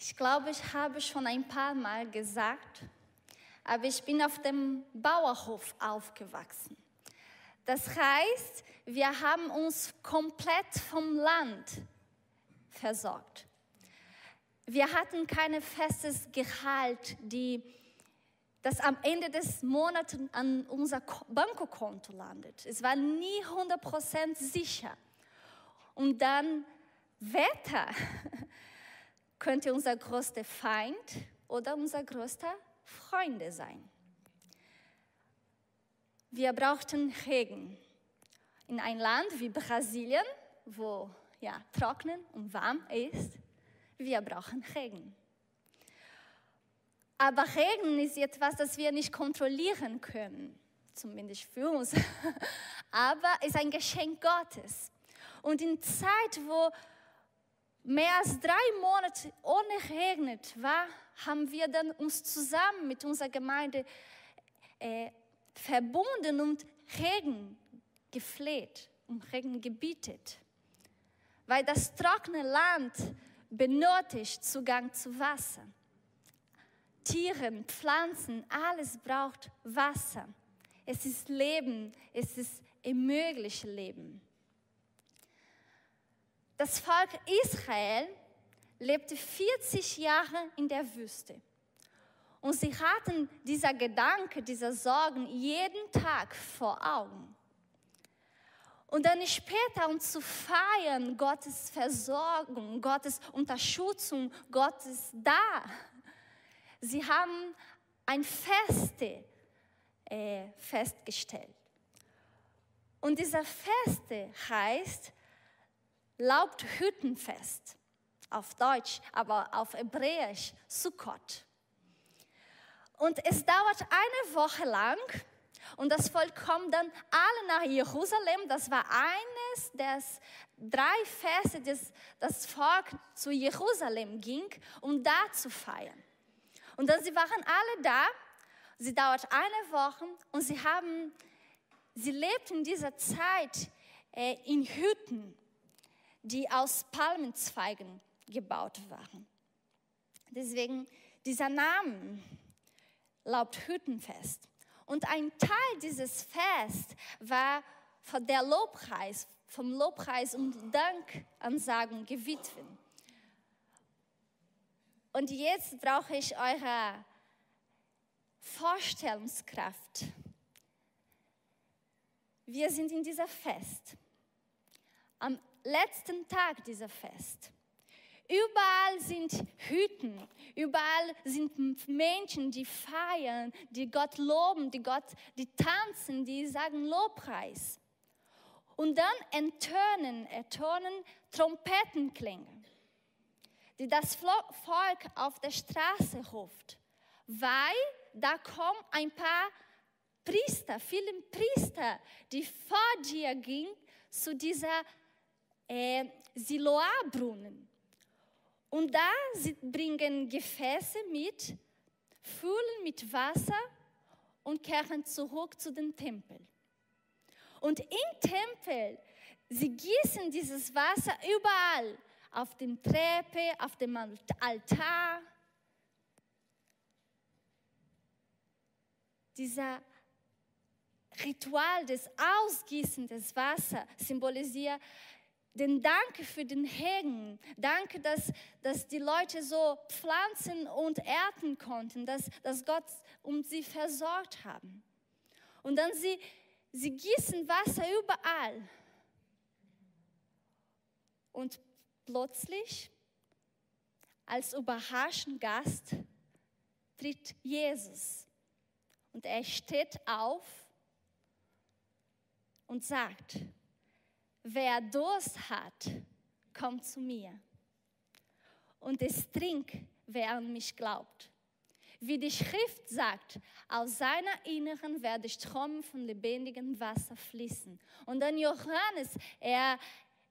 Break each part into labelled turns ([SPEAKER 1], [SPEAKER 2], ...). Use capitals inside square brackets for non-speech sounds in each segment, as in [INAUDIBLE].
[SPEAKER 1] Ich glaube, ich habe schon ein paar Mal gesagt, aber ich bin auf dem Bauerhof aufgewachsen. Das heißt, wir haben uns komplett vom Land versorgt. Wir hatten kein festes Gehalt, die, das am Ende des Monats an unser Bankkonto landet. Es war nie 100% sicher. Und dann Wetter [LAUGHS] könnte unser größter Feind oder unser größter Freund sein. Wir brauchten Regen. In ein Land wie Brasilien, wo ja, trocken und warm ist, wir brauchen Regen. Aber Regen ist etwas, das wir nicht kontrollieren können, zumindest für uns. [LAUGHS] Aber es ist ein Geschenk Gottes. Und in Zeit, wo mehr als drei Monate ohne regnet war, haben wir dann uns zusammen mit unserer Gemeinde äh, verbunden und Regen gefleht und Regen gebietet. Weil das trockene Land benötigt Zugang zu Wasser. Tieren, Pflanzen, alles braucht Wasser. Es ist Leben, es ist ermöglicht Leben. Das Volk Israel lebte 40 Jahre in der Wüste. Und sie hatten dieser Gedanke, dieser Sorgen jeden Tag vor Augen. Und dann später, um zu feiern, Gottes Versorgung, Gottes Unterstützung, Gottes da. Sie haben ein Feste äh, festgestellt. Und dieser Feste heißt Laubhüttenfest auf Deutsch, aber auf Hebräisch Sukkot. Und es dauert eine Woche lang und das Volk kommt dann alle nach Jerusalem. Das war eines der drei Feste, dass das Volk zu Jerusalem ging, um da zu feiern. Und dann sie waren alle da. Sie dauert eine Woche und sie haben, sie lebten in dieser Zeit äh, in Hütten, die aus Palmenzweigen gebaut waren. Deswegen dieser Name Laubhüttenfest. Und ein Teil dieses Fest war der Lobpreis, vom Lobpreis und Dankansagen gewidmet. Und jetzt brauche ich eure Vorstellungskraft. Wir sind in dieser Fest. Am letzten Tag dieser Fest. Überall sind Hüten, überall sind Menschen, die feiern, die Gott loben, die Gott, die tanzen, die sagen Lobpreis. Und dann entönen, ertönen Trompetenklänge, die das Volk auf der Straße ruft, weil da kommen ein paar Priester, viele Priester, die vor dir gingen zu dieser äh, Siloa-Brunnen. Und da sie bringen Gefäße mit, füllen mit Wasser und kehren zurück zu dem Tempel. Und im Tempel, sie gießen dieses Wasser überall, auf dem Treppe, auf dem Altar. Dieser Ritual des Ausgießen des Wassers symbolisiert den Dank für den Regen. Danke, dass, dass die Leute so pflanzen und ernten konnten, dass, dass Gott um sie versorgt haben. Und dann sie, sie gießen Wasser überall. Und plötzlich, als überraschender Gast, tritt Jesus. Und er steht auf und sagt, Wer Durst hat, kommt zu mir. Und es trinkt, wer an mich glaubt. Wie die Schrift sagt, aus seiner Inneren werde Ströme von lebendigem Wasser fließen. Und dann Johannes, er,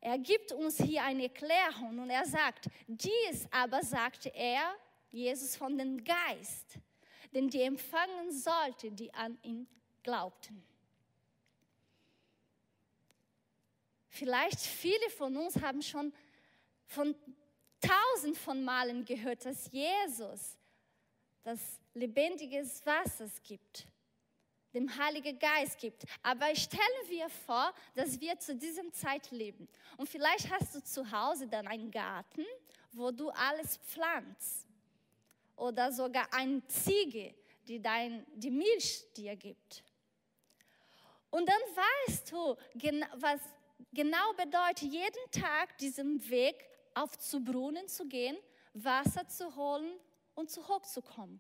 [SPEAKER 1] er gibt uns hier eine Erklärung und er sagt, dies aber sagte er, Jesus von dem Geist, den die empfangen sollte, die an ihn glaubten. Vielleicht viele von uns haben schon von tausend von Malen gehört, dass Jesus das lebendige Wasser gibt, dem Heiligen Geist gibt. Aber stellen wir vor, dass wir zu dieser Zeit leben. Und vielleicht hast du zu Hause dann einen Garten, wo du alles pflanzt. Oder sogar eine Ziege, die dein, die Milch dir gibt. Und dann weißt du, was genau bedeutet, jeden Tag diesen Weg auf zu Brunnen zu gehen, Wasser zu holen und zu hoch zu kommen.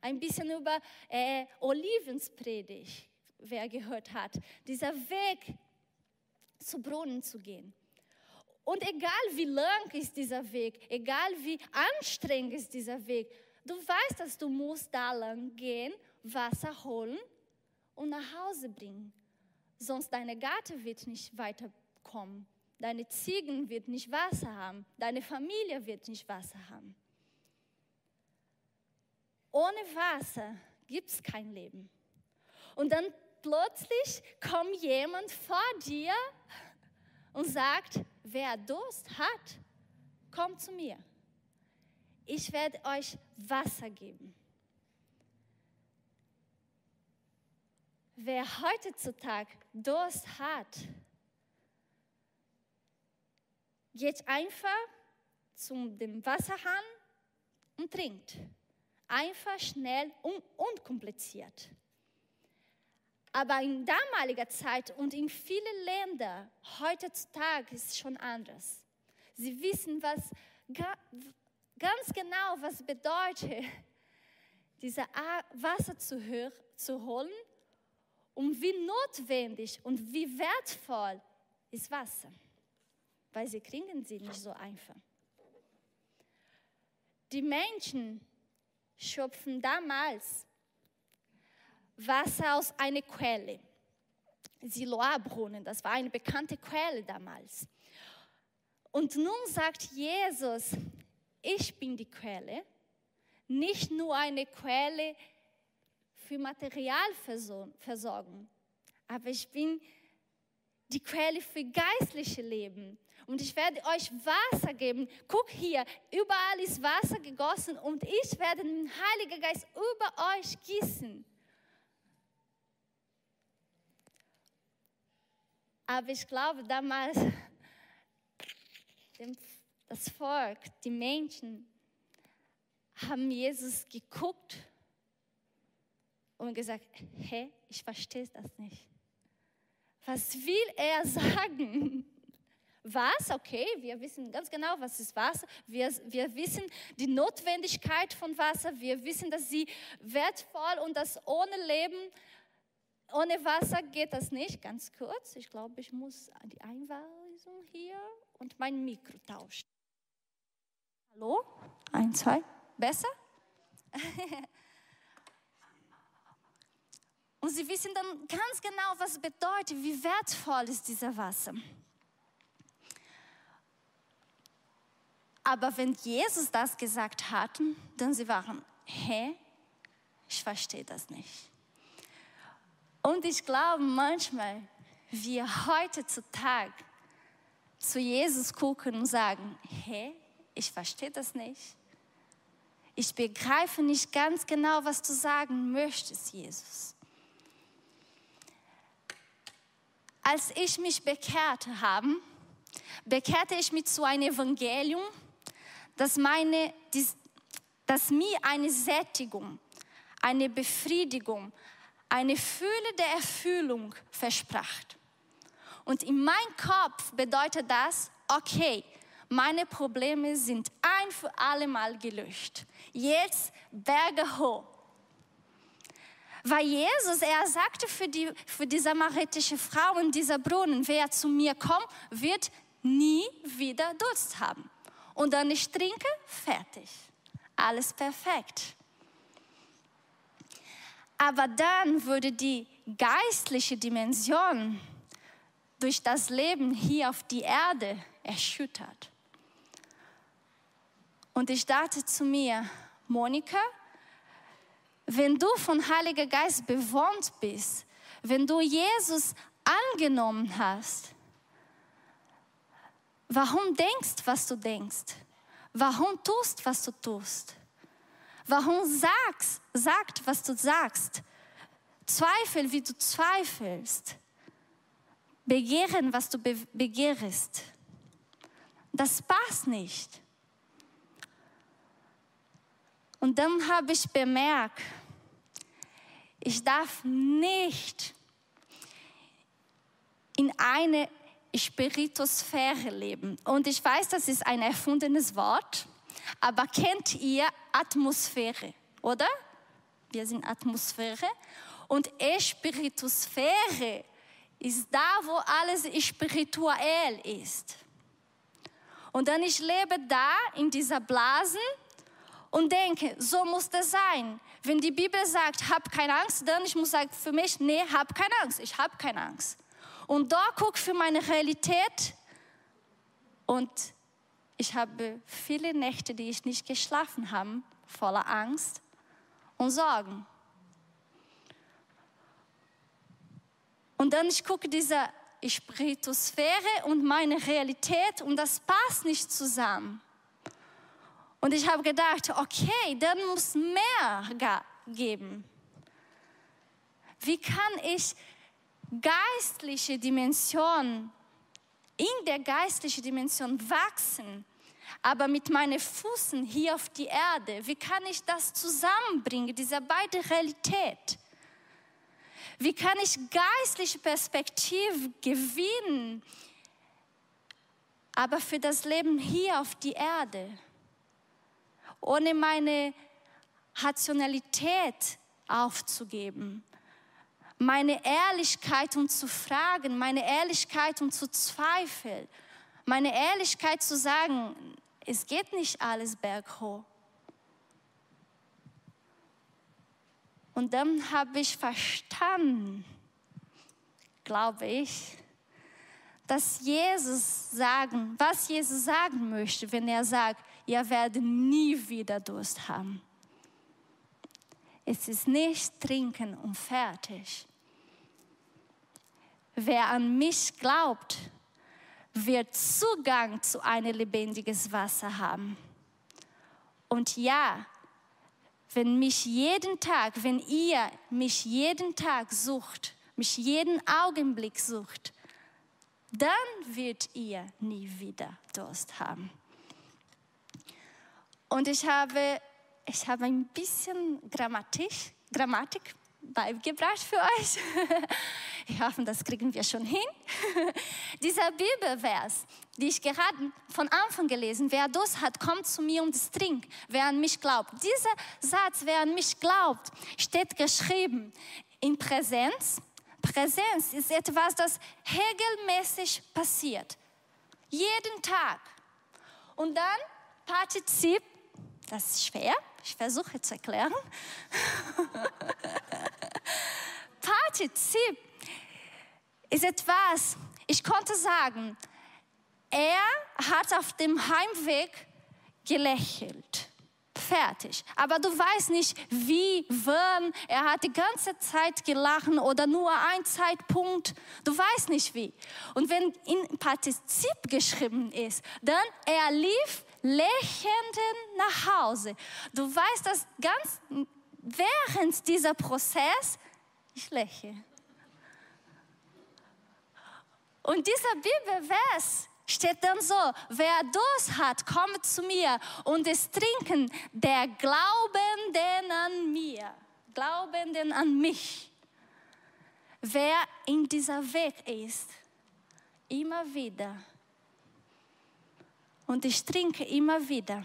[SPEAKER 1] Ein bisschen über äh, Olivenspredigt, wer gehört hat. Dieser Weg zu Brunnen zu gehen. Und egal wie lang ist dieser Weg, egal wie anstrengend ist dieser Weg, du weißt, dass du musst da lang gehen, Wasser holen und nach Hause bringen. Sonst deine Garten wird nicht weiterkommen. Deine Ziegen wird nicht Wasser haben. Deine Familie wird nicht Wasser haben. Ohne Wasser gibt es kein Leben. Und dann plötzlich kommt jemand vor dir und sagt, wer Durst hat, kommt zu mir. Ich werde euch Wasser geben. Wer heutzutage Durst hat, geht einfach zum dem Wasserhahn und trinkt. Einfach, schnell und unkompliziert. Aber in damaliger Zeit und in vielen Ländern heutzutage ist es schon anders. Sie wissen, was ganz genau, was bedeutet, [LAUGHS] dieses Wasser zu, zu holen und wie notwendig und wie wertvoll ist Wasser. Weil sie kriegen sie nicht so einfach. Die Menschen schöpfen damals Wasser aus einer Quelle. Siloa-Brunnen, das war eine bekannte Quelle damals. Und nun sagt Jesus, ich bin die Quelle, nicht nur eine Quelle für Materialversorgung, aber ich bin die Quelle für geistliche Leben. Und ich werde euch Wasser geben. Guck hier, überall ist Wasser gegossen und ich werde den Heiligen Geist über euch gießen. Aber ich glaube, damals, das Volk, die Menschen, haben Jesus geguckt und gesagt, hä, ich verstehe das nicht. Was will er [LAUGHS] sagen? Was? Okay, wir wissen ganz genau, was ist Wasser. Wir, wir wissen die Notwendigkeit von Wasser. Wir wissen, dass sie wertvoll und dass ohne Leben, ohne Wasser geht das nicht. Ganz kurz, ich glaube, ich muss die Einweisung hier und mein Mikro tauschen. Hallo? Ein, zwei. Besser? [LAUGHS] Und sie wissen dann ganz genau, was bedeutet, wie wertvoll ist dieser Wasser. Aber wenn Jesus das gesagt hat, dann sie waren, hä, ich verstehe das nicht. Und ich glaube manchmal, wir heutzutage zu Jesus gucken und sagen, hä, ich verstehe das nicht. Ich begreife nicht ganz genau, was du sagen möchtest, Jesus. Als ich mich bekehrt habe, bekehrte ich mich zu einem Evangelium, das, meine, das mir eine Sättigung, eine Befriedigung, eine Fülle der Erfüllung versprach. Und in meinem Kopf bedeutet das, okay, meine Probleme sind ein für alle Mal gelöscht. Jetzt Berge hoch. Weil Jesus, er sagte für die, für die samaritische Frau in dieser Brunnen, wer zu mir kommt, wird nie wieder Durst haben. Und dann ich trinke, fertig. Alles perfekt. Aber dann würde die geistliche Dimension durch das Leben hier auf die Erde erschüttert. Und ich dachte zu mir, Monika, wenn du von Heiliger Geist bewohnt bist, wenn du Jesus angenommen hast, warum denkst, was du denkst? warum tust, was du tust. Warum sagst, sagt, was du sagst. Zweifel, wie du zweifelst. Begehren, was du be begehrst. Das passt nicht. Und dann habe ich bemerkt, ich darf nicht in eine Spiritosphäre leben. Und ich weiß, das ist ein erfundenes Wort, aber kennt ihr Atmosphäre, oder? Wir sind Atmosphäre. Und Spiritosphäre ist da, wo alles spirituell ist. Und dann ich lebe da in dieser Blasen und denke, so muss das sein. Wenn die Bibel sagt, hab keine Angst, dann ich muss sagen für mich, nee, hab keine Angst, ich habe keine Angst. Und da gucke für meine Realität und ich habe viele Nächte, die ich nicht geschlafen habe, voller Angst und Sorgen. Und dann ich gucke diese Spiritosphäre und meine Realität und das passt nicht zusammen. Und ich habe gedacht, okay, dann muss mehr geben. Wie kann ich geistliche Dimension, in der geistlichen Dimension wachsen, aber mit meinen Füßen hier auf die Erde, wie kann ich das zusammenbringen, diese beide Realität? Wie kann ich geistliche Perspektive gewinnen, aber für das Leben hier auf die Erde, ohne meine Rationalität aufzugeben, meine Ehrlichkeit und zu fragen, meine Ehrlichkeit und zu zweifeln, meine Ehrlichkeit zu sagen, es geht nicht alles berghoch. Und dann habe ich verstanden, glaube ich, dass Jesus sagen, was Jesus sagen möchte, wenn er sagt, ihr werdet nie wieder Durst haben. Es ist nicht trinken und fertig. Wer an mich glaubt, wird Zugang zu einem lebendiges Wasser haben. Und ja, wenn mich jeden Tag, wenn ihr mich jeden Tag sucht, mich jeden Augenblick sucht, dann wird ihr nie wieder Durst haben. Und ich habe, ich habe ein bisschen Grammatik, Grammatik beigebracht für euch. [LAUGHS] Ich hoffe, das kriegen wir schon hin. [LAUGHS] Dieser Bibelvers, die ich gerade von Anfang gelesen, wer Durst hat, kommt zu mir und trinkt, wer an mich glaubt. Dieser Satz, wer an mich glaubt, steht geschrieben in Präsenz. Präsenz ist etwas, das regelmäßig passiert. Jeden Tag. Und dann Partizip, das ist schwer, ich versuche zu erklären. [LAUGHS] Partizip ist etwas, ich konnte sagen, er hat auf dem Heimweg gelächelt. Fertig. Aber du weißt nicht, wie, wann. Er hat die ganze Zeit gelacht oder nur ein Zeitpunkt. Du weißt nicht wie. Und wenn in Partizip geschrieben ist, dann er lief lächelnd nach Hause. Du weißt, dass ganz während dieser Prozess ich lächle. Und dieser Bibelvers steht dann so, wer Durst hat, komme zu mir und es trinken der Glaubenden an mir, Glaubenden an mich. Wer in dieser Weg ist, immer wieder. Und ich trinke immer wieder.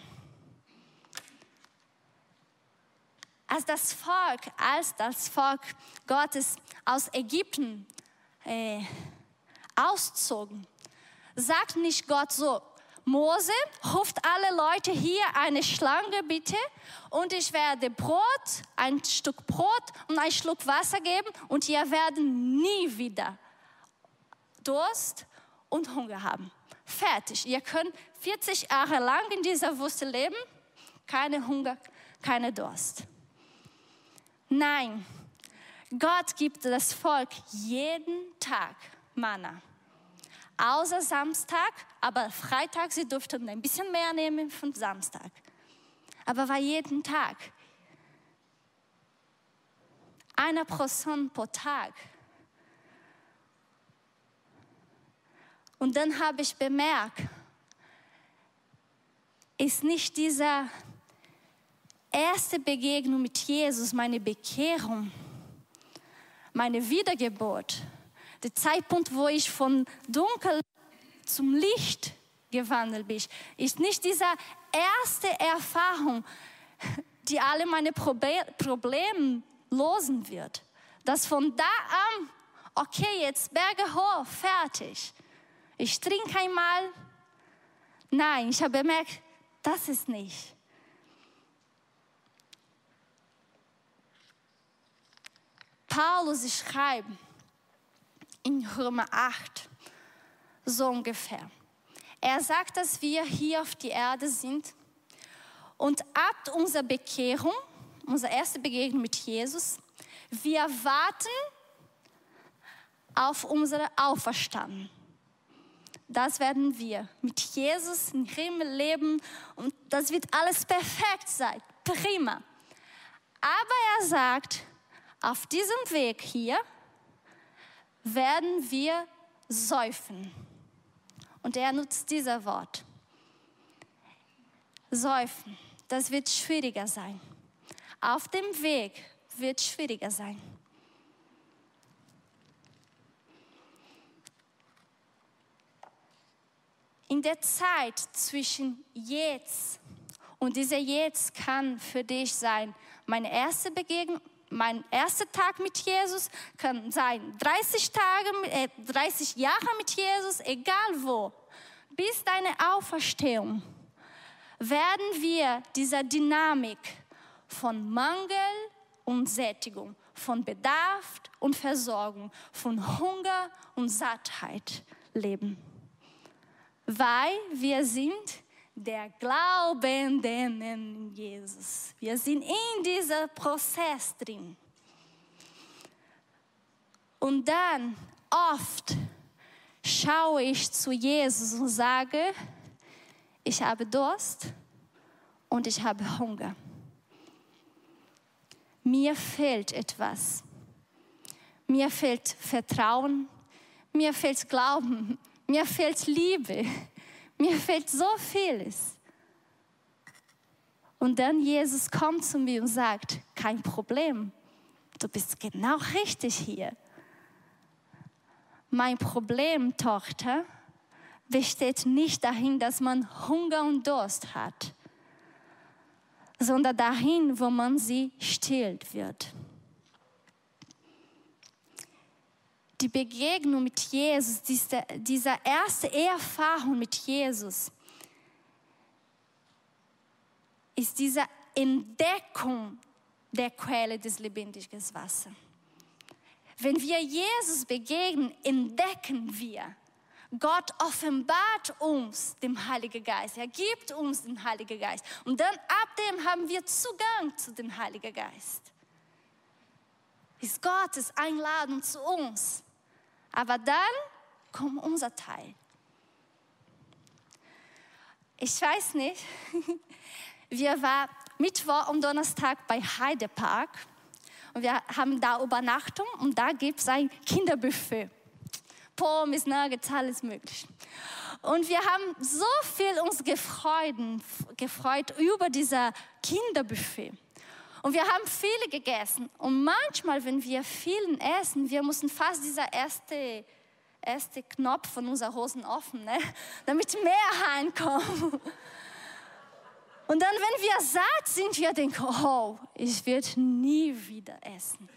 [SPEAKER 1] Als das Volk, als das Volk Gottes aus Ägypten äh, auszogen, sagt nicht Gott so, Mose, ruft alle Leute hier eine Schlange bitte und ich werde Brot, ein Stück Brot und ein Schluck Wasser geben und ihr werden nie wieder Durst und Hunger haben. Fertig. Ihr könnt 40 Jahre lang in dieser Wüste leben, keine Hunger, keine Durst. Nein, Gott gibt das Volk jeden Tag Manna. außer Samstag, aber Freitag, sie durften ein bisschen mehr nehmen von Samstag. Aber war jeden Tag. Einer Person pro Tag. Und dann habe ich bemerkt, ist nicht diese erste Begegnung mit Jesus, meine Bekehrung, meine Wiedergeburt, der Zeitpunkt, wo ich von Dunkel zum Licht gewandelt bin, ist nicht diese erste Erfahrung, die alle meine Probleme losen wird. Dass von da an, okay, jetzt Berge hoch, fertig. Ich trinke einmal. Nein, ich habe bemerkt, das ist nicht. Paulus schreibt in Römer 8 so ungefähr. Er sagt, dass wir hier auf die Erde sind und ab unserer Bekehrung, unsere erste Begegnung mit Jesus, wir warten auf unsere Auferstandung. Das werden wir mit Jesus im Himmel leben und das wird alles perfekt sein. Prima. Aber er sagt, auf diesem Weg hier werden wir säufen. Und er nutzt dieses Wort. Säufen. Das wird schwieriger sein. Auf dem Weg wird schwieriger sein. In der Zeit zwischen jetzt und dieser jetzt kann für dich sein, meine erste Begegnung, mein erster Tag mit Jesus kann sein 30 Tage, äh, 30 Jahre mit Jesus, egal wo, bis deine Auferstehung werden wir dieser Dynamik von Mangel und Sättigung, von Bedarf und Versorgung, von Hunger und Sattheit leben weil wir sind der Glaubenden in Jesus. Wir sind in diesem Prozess drin. Und dann oft schaue ich zu Jesus und sage, ich habe Durst und ich habe Hunger. Mir fehlt etwas. Mir fehlt Vertrauen, mir fehlt Glauben, mir fehlt Liebe. Mir fehlt so vieles. Und dann Jesus kommt zu mir und sagt, kein Problem, du bist genau richtig hier. Mein Problem, Tochter, besteht nicht dahin, dass man Hunger und Durst hat, sondern dahin, wo man sie stillt wird. Die Begegnung mit Jesus, diese, diese erste Erfahrung mit Jesus, ist diese Entdeckung der Quelle des lebendigen Wassers. Wenn wir Jesus begegnen, entdecken wir, Gott offenbart uns den Heiligen Geist. Er gibt uns den Heiligen Geist. Und dann ab dem haben wir Zugang zu dem Heiligen Geist. Ist Gottes Einladung zu uns. Aber dann kommt unser Teil. Ich weiß nicht, [LAUGHS] wir waren Mittwoch und Donnerstag bei Heidepark und wir haben da Übernachtung und da gibt es ein Kinderbuffet. Pommes, Nuggets, alles mögliche. Und wir haben so viel uns gefreut, gefreut über dieser Kinderbuffet. Und wir haben viele gegessen. Und manchmal, wenn wir vielen essen, wir müssen fast dieser erste, erste Knopf von unseren Hosen offen, ne? [LAUGHS] damit mehr reinkommen. [LAUGHS] Und dann, wenn wir satt sind, wir denken, oh, ich werde nie wieder essen.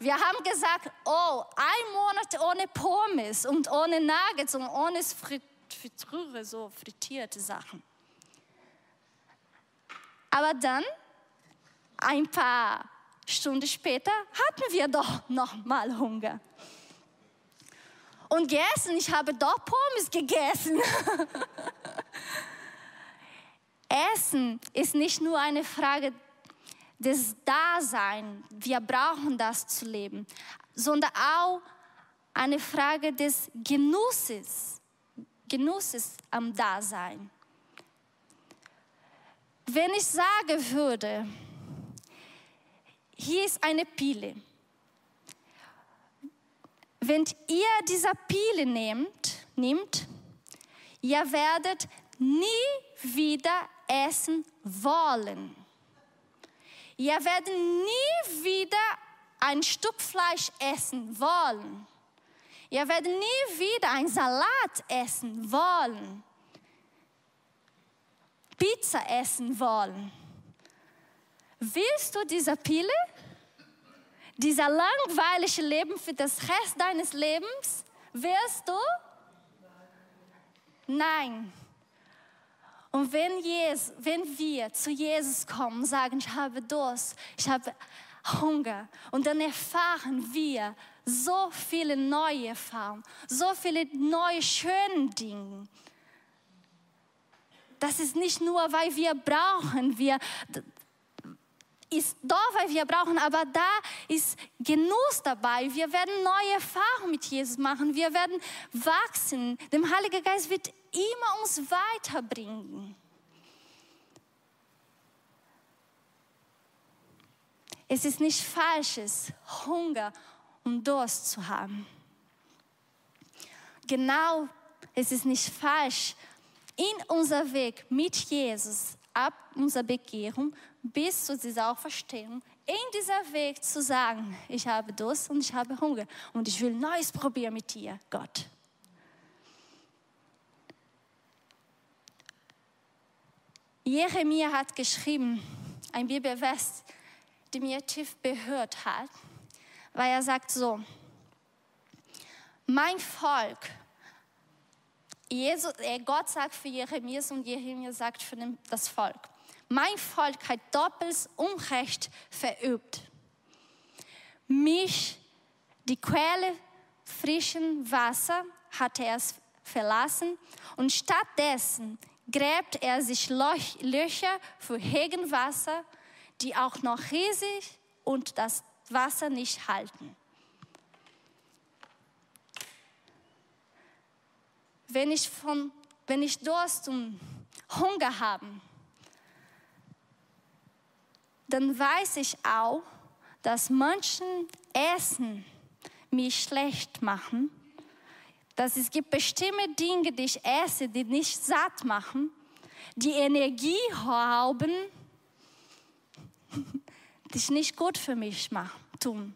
[SPEAKER 1] Wir haben gesagt, oh, ein Monat ohne Pommes und ohne Nuggets und ohne Friture, so frittierte Sachen. Aber dann ein paar Stunden später hatten wir doch noch mal Hunger. Und gegessen, ich habe doch Pommes gegessen. [LAUGHS] Essen ist nicht nur eine Frage des Daseins, wir brauchen das zu leben, sondern auch eine Frage des Genusses, Genuss ist am Dasein. Wenn ich sagen würde, hier ist eine Pille. Wenn ihr diese Pille nehmt, nimmt, ihr werdet nie wieder essen wollen. Ihr werdet nie wieder ein Stück Fleisch essen wollen. Ihr werdet nie wieder ein Salat essen wollen. Pizza essen wollen. Willst du diese Pille? Dieser langweilige Leben für das Rest deines Lebens? Willst du? Nein. Und wenn, Jesus, wenn wir zu Jesus kommen und sagen, ich habe Durst, ich habe Hunger, und dann erfahren wir so viele neue Erfahrungen, so viele neue schöne Dinge. Das ist nicht nur, weil wir brauchen, wir, ist da, weil wir brauchen, aber da ist Genuss dabei. Wir werden neue Erfahrungen mit Jesus machen. Wir werden wachsen. Der Heilige Geist wird immer uns weiterbringen. Es ist nicht falsches, Hunger und Durst zu haben. Genau, es ist nicht falsch, in unser Weg mit Jesus ab unserer Bekehrung bis zu dieser Auferstehung in dieser Weg zu sagen, ich habe Durst und ich habe Hunger und ich will Neues probieren mit dir, Gott. Jeremia hat geschrieben, ein Bibelvers, die mir tief berührt hat, weil er sagt so, mein Volk, Jesus, äh, Gott sagt für Jeremia und Jeremia sagt für das Volk, mein Volk hat doppelt Unrecht verübt. Mich, die Quelle frischen Wasser, hat er verlassen und stattdessen gräbt er sich Löcher für Regenwasser, die auch noch riesig und das Wasser nicht halten. Wenn ich, von, wenn ich Durst und Hunger habe, dann weiß ich auch, dass manchen Essen mich schlecht machen, dass es gibt bestimmte Dinge, die ich esse, die nicht satt machen, die Energie rauben, die nicht gut für mich machen, tun.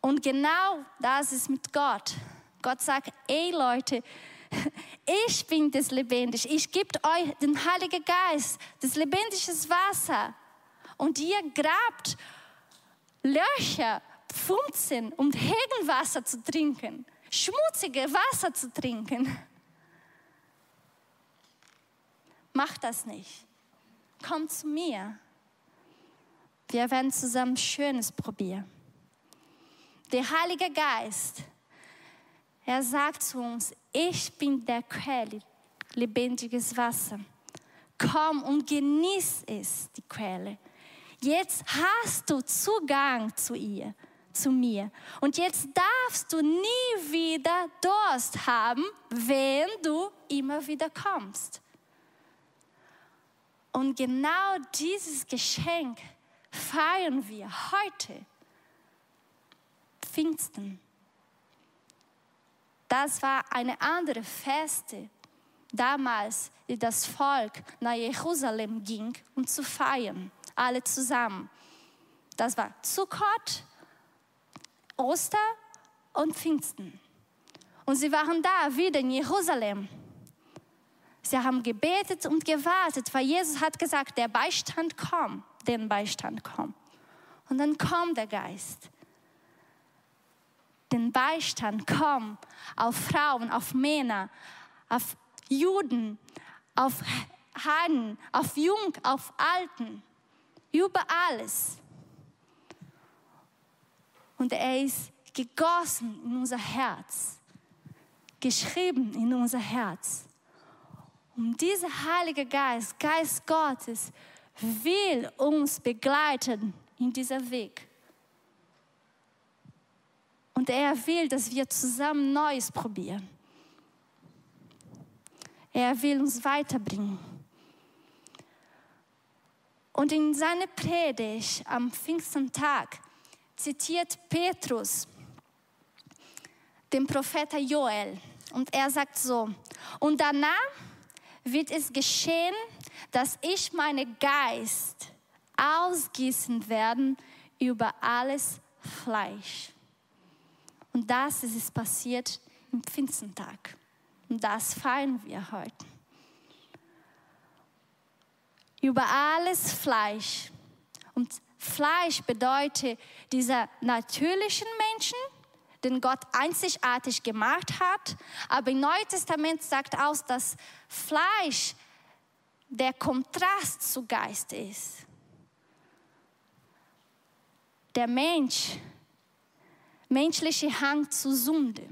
[SPEAKER 1] Und genau das ist mit Gott. Gott sagt, ey Leute, [LAUGHS] ich bin das Lebendige. Ich gebe euch den Heiligen Geist, das lebendige Wasser und ihr grabt Löcher, Pfunzen, um Regenwasser zu trinken, schmutzige Wasser zu trinken. Macht das nicht. Kommt zu mir. Wir werden zusammen Schönes probieren. Der Heilige Geist, er sagt zu uns, ich bin der Quelle, lebendiges Wasser. Komm und genieß es, die Quelle. Jetzt hast du Zugang zu ihr, zu mir. Und jetzt darfst du nie wieder Durst haben, wenn du immer wieder kommst. Und genau dieses Geschenk feiern wir heute. Pfingsten. Das war eine andere Feste damals, die das Volk nach Jerusalem ging, um zu feiern alle zusammen. Das war Sukkot, Oster und Pfingsten. Und sie waren da wieder in Jerusalem. Sie haben gebetet und gewartet, weil Jesus hat gesagt, der Beistand kommt, den Beistand kommt. Und dann kommt der Geist. Den Beistand kommt auf Frauen, auf Männer, auf Juden, auf Heiden, auf Jung, auf Alten über alles. Und er ist gegossen in unser Herz, geschrieben in unser Herz. Und dieser Heilige Geist, Geist Gottes, will uns begleiten in dieser Weg. Und er will, dass wir zusammen Neues probieren. Er will uns weiterbringen. Und in seiner Predigt am Pfingsttag zitiert Petrus den Propheten Joel. Und er sagt so, und danach wird es geschehen, dass ich meinen Geist ausgießen werden über alles Fleisch. Und das ist passiert im Pfingsttag. Und das feiern wir heute. Über alles Fleisch. Und Fleisch bedeutet dieser natürlichen Menschen, den Gott einzigartig gemacht hat. Aber im Neuen Testament sagt aus, dass Fleisch der Kontrast zu Geist ist. Der Mensch, menschliche Hang zu Sünde.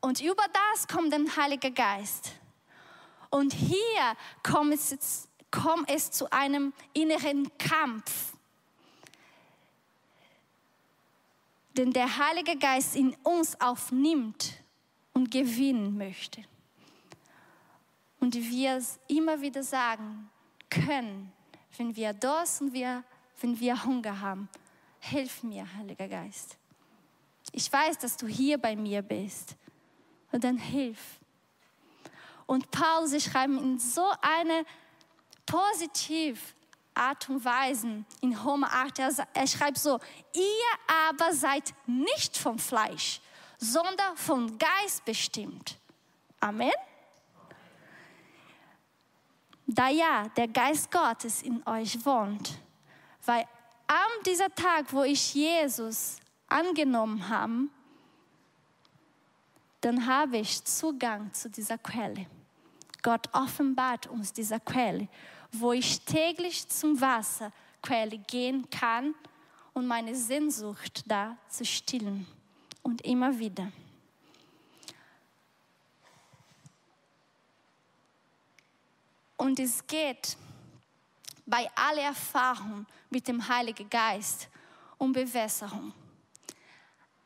[SPEAKER 1] Und über das kommt der Heilige Geist. Und hier kommt es, kommt es zu einem inneren Kampf, den der Heilige Geist in uns aufnimmt und gewinnen möchte. Und wir immer wieder sagen können, wenn wir Durst und wir, wenn wir Hunger haben, hilf mir, Heiliger Geist. Ich weiß, dass du hier bei mir bist. Und dann hilf. Und Paulus schreibt in so eine positive Art und Weise in Römer 8, er, er schreibt so, ihr aber seid nicht vom Fleisch, sondern vom Geist bestimmt. Amen. Da ja der Geist Gottes in euch wohnt, weil an dieser Tag, wo ich Jesus angenommen habe, dann habe ich Zugang zu dieser Quelle. Gott offenbart uns diese Quelle, wo ich täglich zum Wasserquelle gehen kann und meine Sehnsucht da zu stillen. Und immer wieder. Und es geht bei aller Erfahrung mit dem Heiligen Geist um Bewässerung.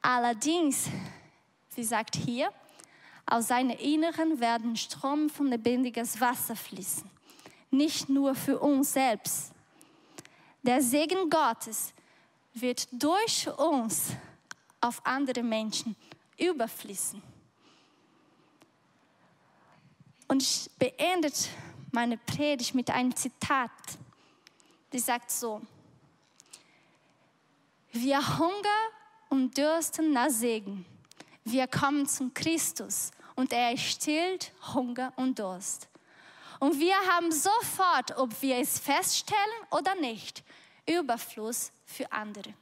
[SPEAKER 1] Allerdings Sie sagt hier, aus seinem Inneren werden Strom von lebendiges Wasser fließen. Nicht nur für uns selbst. Der Segen Gottes wird durch uns auf andere Menschen überfließen. Und ich beende meine Predigt mit einem Zitat, die sagt so, wir hungern und dürsten nach Segen wir kommen zum Christus und er stillt Hunger und Durst. Und wir haben sofort, ob wir es feststellen oder nicht, Überfluss für andere.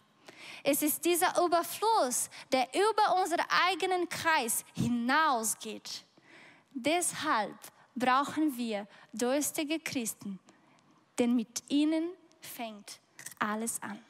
[SPEAKER 1] Es ist dieser Überfluss, der über unseren eigenen Kreis hinausgeht. Deshalb brauchen wir durstige Christen, denn mit ihnen fängt alles an.